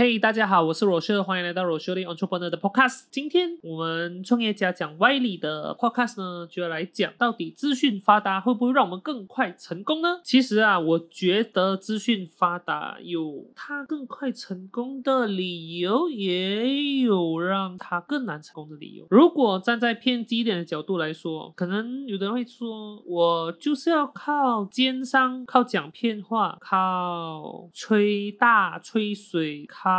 嘿大家好，我是罗秀，欢迎来到罗秀的 Entrepreneur 的 Podcast。今天我们创业家讲歪理的 Podcast 呢，就要来讲到底资讯发达会不会让我们更快成功呢？其实啊，我觉得资讯发达有它更快成功的理由，也有让它更难成功的理由。如果站在偏激一点的角度来说，可能有的人会说，我就是要靠奸商、靠讲骗话、靠吹大吹水、靠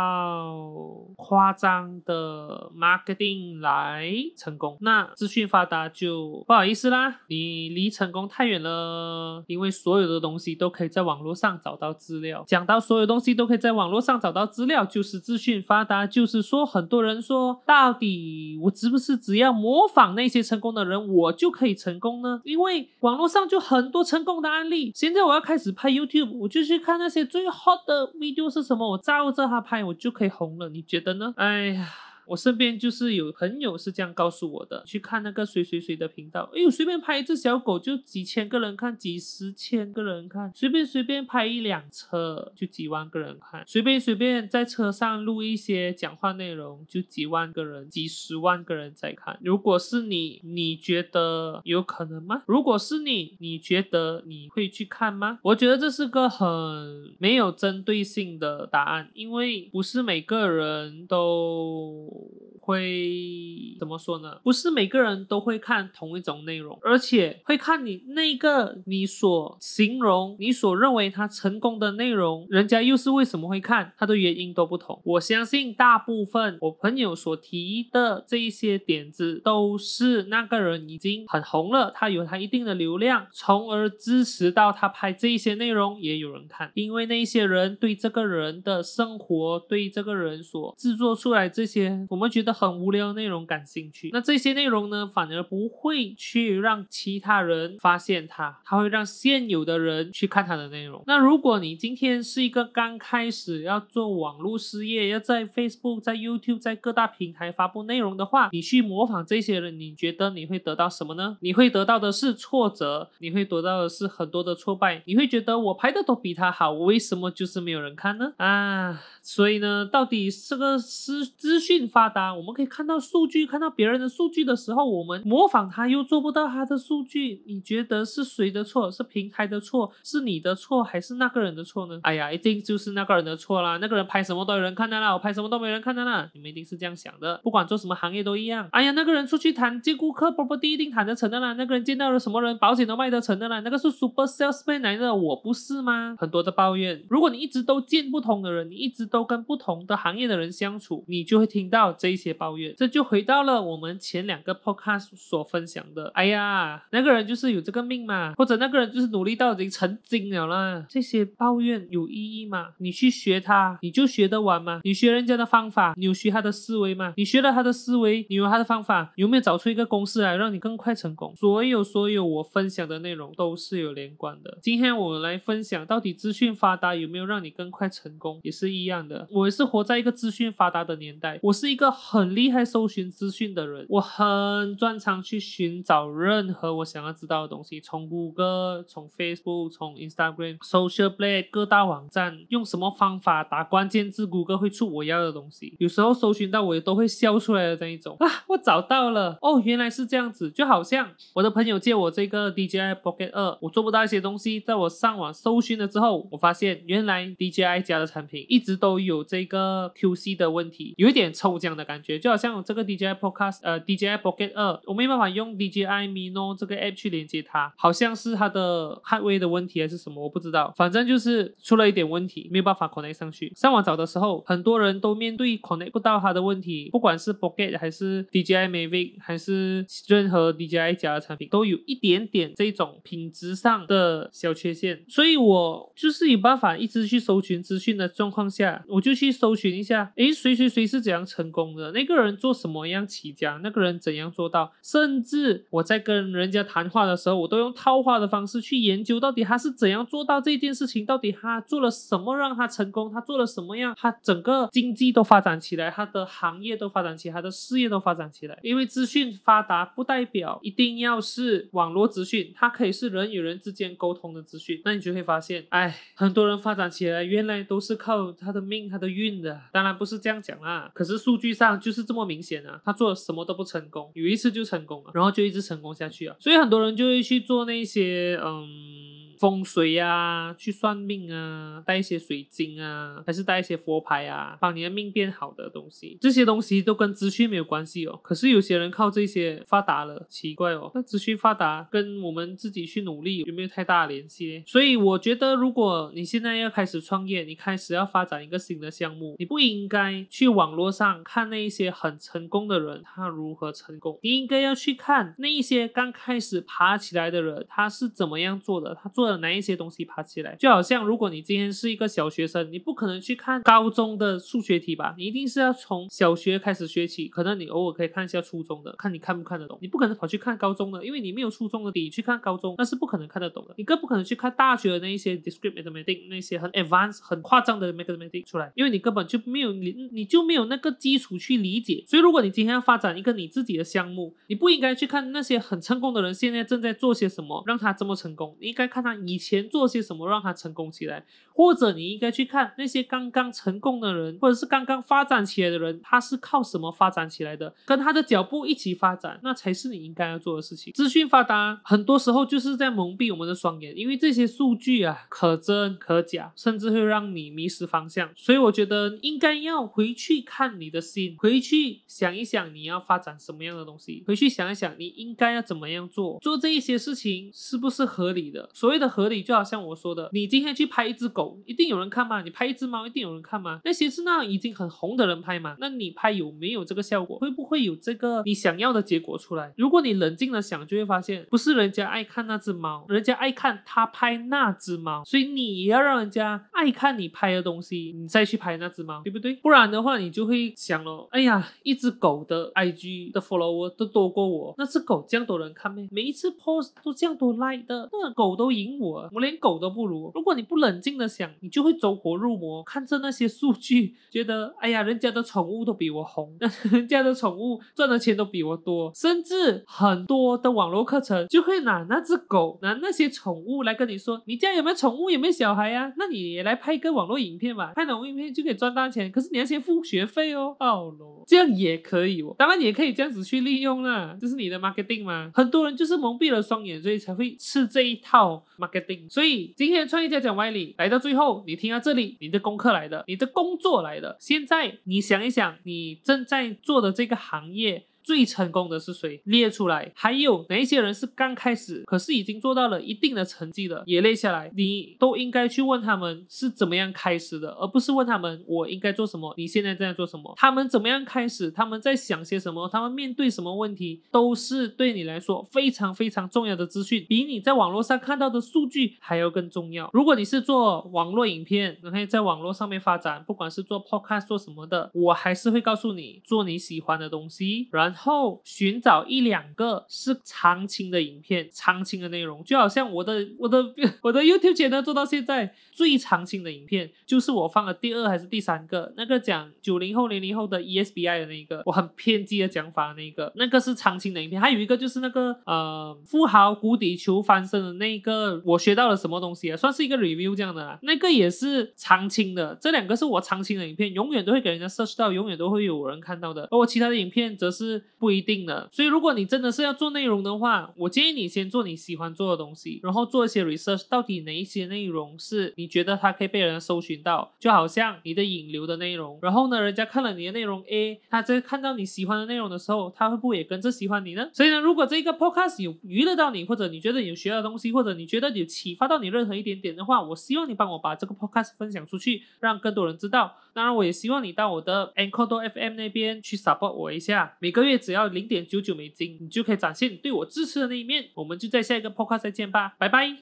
夸张的 marketing 来成功。那资讯发达就不好意思啦，你离成功太远了，因为所有的东西都可以在网络上找到资料。讲到所有东西都可以在网络上找到资料，就是资讯发达。就是说，很多人说，到底我是不是只要模仿那些成功的人，我就可以成功呢？因为网络上就很多成功的案例。现在我要开始拍 YouTube，我就去看那些最 hot 的 video 是什么，我照着它拍，我就可以红了。你觉得呢？哎呀。我身边就是有朋友是这样告诉我的，去看那个谁谁谁的频道，哎呦，随便拍一只小狗就几千个人看，几十千个人看，随便随便拍一辆车就几万个人看，随便随便在车上录一些讲话内容就几万个人、几十万个人在看。如果是你，你觉得有可能吗？如果是你，你觉得你会去看吗？我觉得这是个很没有针对性的答案，因为不是每个人都。oh 会怎么说呢？不是每个人都会看同一种内容，而且会看你那个你所形容、你所认为他成功的内容，人家又是为什么会看？他的原因都不同。我相信大部分我朋友所提的这一些点子，都是那个人已经很红了，他有他一定的流量，从而支持到他拍这一些内容也有人看，因为那些人对这个人的生活，对这个人所制作出来这些，我们觉得。很无聊的内容感兴趣，那这些内容呢，反而不会去让其他人发现它，它会让现有的人去看它的内容。那如果你今天是一个刚开始要做网络事业，要在 Facebook、在 YouTube、在各大平台发布内容的话，你去模仿这些人，你觉得你会得到什么呢？你会得到的是挫折，你会得到的是很多的挫败，你会觉得我拍的都比他好，我为什么就是没有人看呢？啊，所以呢，到底这个资资讯发达？我们可以看到数据，看到别人的数据的时候，我们模仿他又做不到他的数据，你觉得是谁的错？是平台的错？是你的错？还是那个人的错呢？哎呀，一定就是那个人的错啦！那个人拍什么都有人看的啦，我拍什么都没人看的啦。你们一定是这样想的，不管做什么行业都一样。哎呀，那个人出去谈见顾客，波波第一定谈得成的啦。那个人见到了什么人，保险都卖得成的啦。那个是 super salesman 来的，我不是吗？很多的抱怨。如果你一直都见不同的人，你一直都跟不同的行业的人相处，你就会听到这些。抱怨，这就回到了我们前两个 podcast 所分享的。哎呀，那个人就是有这个命嘛，或者那个人就是努力到已经成精了啦。这些抱怨有意义吗？你去学他，你就学得完吗？你学人家的方法，你有学他的思维吗？你学了他的思维，你有他的方法，有没有找出一个公式来让你更快成功？所有所有我分享的内容都是有连贯的。今天我来分享，到底资讯发达有没有让你更快成功，也是一样的。我也是活在一个资讯发达的年代，我是一个很。很厉害搜寻资讯的人，我很专长去寻找任何我想要知道的东西，从谷歌、从 Facebook、从 Instagram、Social Blade 各大网站，用什么方法打关键字，谷歌会出我要的东西。有时候搜寻到我也都会笑出来的那一种啊，我找到了哦，原来是这样子，就好像我的朋友借我这个 DJI Pocket 二，我做不到一些东西，在我上网搜寻了之后，我发现原来 DJI 家的产品一直都有这个 QC 的问题，有一点抽奖的感觉。就好像这个 DJI Podcast，呃，DJI Pocket 二，我没办法用 DJI Mino 这个 app 去连接它，好像是它的 hardware 的问题还是什么，我不知道。反正就是出了一点问题，没有办法 connect 上去。上网找的时候，很多人都面对 connect 不到它的问题，不管是 Pocket 还是 DJI Mavic，还是任何 DJI 家的产品，都有一点点这种品质上的小缺陷。所以我就是有办法一直去搜寻资讯的状况下，我就去搜寻一下，诶，谁谁谁是怎样成功的，那一个人做什么样起家，那个人怎样做到，甚至我在跟人家谈话的时候，我都用套话的方式去研究到底他是怎样做到这件事情，到底他做了什么让他成功，他做了什么样，他整个经济都发展起来，他的行业都发展起来，他的事业都发展起来。因为资讯发达不代表一定要是网络资讯，它可以是人与人之间沟通的资讯。那你就会发现，哎，很多人发展起来原来都是靠他的命、他的运的。当然不是这样讲啦，可是数据上就是这么明显啊，他做什么都不成功，有一次就成功了，然后就一直成功下去啊。所以很多人就会去做那些嗯。风水啊，去算命啊，带一些水晶啊，还是带一些佛牌啊，帮你的命变好的东西，这些东西都跟资讯没有关系哦。可是有些人靠这些发达了，奇怪哦。那资讯发达跟我们自己去努力有没有太大的联系呢？所以我觉得，如果你现在要开始创业，你开始要发展一个新的项目，你不应该去网络上看那一些很成功的人他如何成功，你应该要去看那一些刚开始爬起来的人他是怎么样做的，他做。哪一些东西爬起来，就好像如果你今天是一个小学生，你不可能去看高中的数学题吧？你一定是要从小学开始学起。可能你偶尔可以看一下初中的，看你看不看得懂。你不可能跑去看高中的，因为你没有初中的底去看高中，那是不可能看得懂的。你更不可能去看大学的那一些 discrete mathematics 那些很 advanced 很夸张的 mathematics 出来，因为你根本就没有你你就没有那个基础去理解。所以如果你今天要发展一个你自己的项目，你不应该去看那些很成功的人现在正在做些什么，让他这么成功。你应该看他。以前做些什么让他成功起来，或者你应该去看那些刚刚成功的人，或者是刚刚发展起来的人，他是靠什么发展起来的？跟他的脚步一起发展，那才是你应该要做的事情。资讯发达，很多时候就是在蒙蔽我们的双眼，因为这些数据啊，可真可假，甚至会让你迷失方向。所以我觉得应该要回去看你的心，回去想一想你要发展什么样的东西，回去想一想你应该要怎么样做，做这一些事情是不是合理的？所谓的。合理就好像我说的，你今天去拍一只狗，一定有人看吗？你拍一只猫，一定有人看吗？那些是那已经很红的人拍嘛？那你拍有没有这个效果？会不会有这个你想要的结果出来？如果你冷静的想，就会发现不是人家爱看那只猫，人家爱看他拍那只猫，所以你也要让人家爱看你拍的东西，你再去拍那只猫，对不对？不然的话，你就会想了，哎呀，一只狗的 IG 的 follower 都多过我，那只狗这样多人看没？每一次 post 都这样多 like 的，那狗都赢。我我连狗都不如。如果你不冷静的想，你就会走火入魔，看着那些数据，觉得哎呀，人家的宠物都比我红，人家的宠物赚的钱都比我多，甚至很多的网络课程就会拿那只狗、拿那些宠物来跟你说，你家有没有宠物，有没有小孩呀？那你也来拍一个网络影片吧，拍网络影片就可以赚大钱。可是你要先付学费哦，哦喽，这样也可以哦。当然也可以这样子去利用啦，这是你的 marketing 吗。很多人就是蒙蔽了双眼，所以才会吃这一套。Marketing 所以今天创业家讲歪理来到最后，你听到这里，你的功课来的，你的工作来的。现在你想一想，你正在做的这个行业。最成功的是谁？列出来，还有哪一些人是刚开始，可是已经做到了一定的成绩的，也列下来。你都应该去问他们是怎么样开始的，而不是问他们我应该做什么，你现在正在做什么？他们怎么样开始？他们在想些什么？他们面对什么问题？都是对你来说非常非常重要的资讯，比你在网络上看到的数据还要更重要。如果你是做网络影片，可以在网络上面发展，不管是做 podcast 做什么的，我还是会告诉你做你喜欢的东西，然。然后寻找一两个是长青的影片，长青的内容，就好像我的我的 我的 YouTube 节目做到现在最长青的影片，就是我放了第二还是第三个，那个讲九零后零零后的 ESBI 的那一个，我很偏激的讲法那一个，那个是长青的影片。还有一个就是那个呃富豪谷底求翻身的那一个，我学到了什么东西啊？算是一个 review 这样的啦，那个也是长青的。这两个是我长青的影片，永远都会给人家 search 到，永远都会有人看到的。而我其他的影片则是。不一定的，所以如果你真的是要做内容的话，我建议你先做你喜欢做的东西，然后做一些 research，到底哪一些内容是你觉得它可以被人搜寻到，就好像你的引流的内容，然后呢，人家看了你的内容 A，他在看到你喜欢的内容的时候，他会不会也跟着喜欢你呢？所以呢，如果这个 podcast 有娱乐到你，或者你觉得有学到东西，或者你觉得有启发到你任何一点点的话，我希望你帮我把这个 podcast 分享出去，让更多人知道。当然，我也希望你到我的 Anchor FM 那边去 support 我一下，每个月只要零点九九美金，你就可以展现对我支持的那一面。我们就在下一个 podcast 再见吧，拜拜。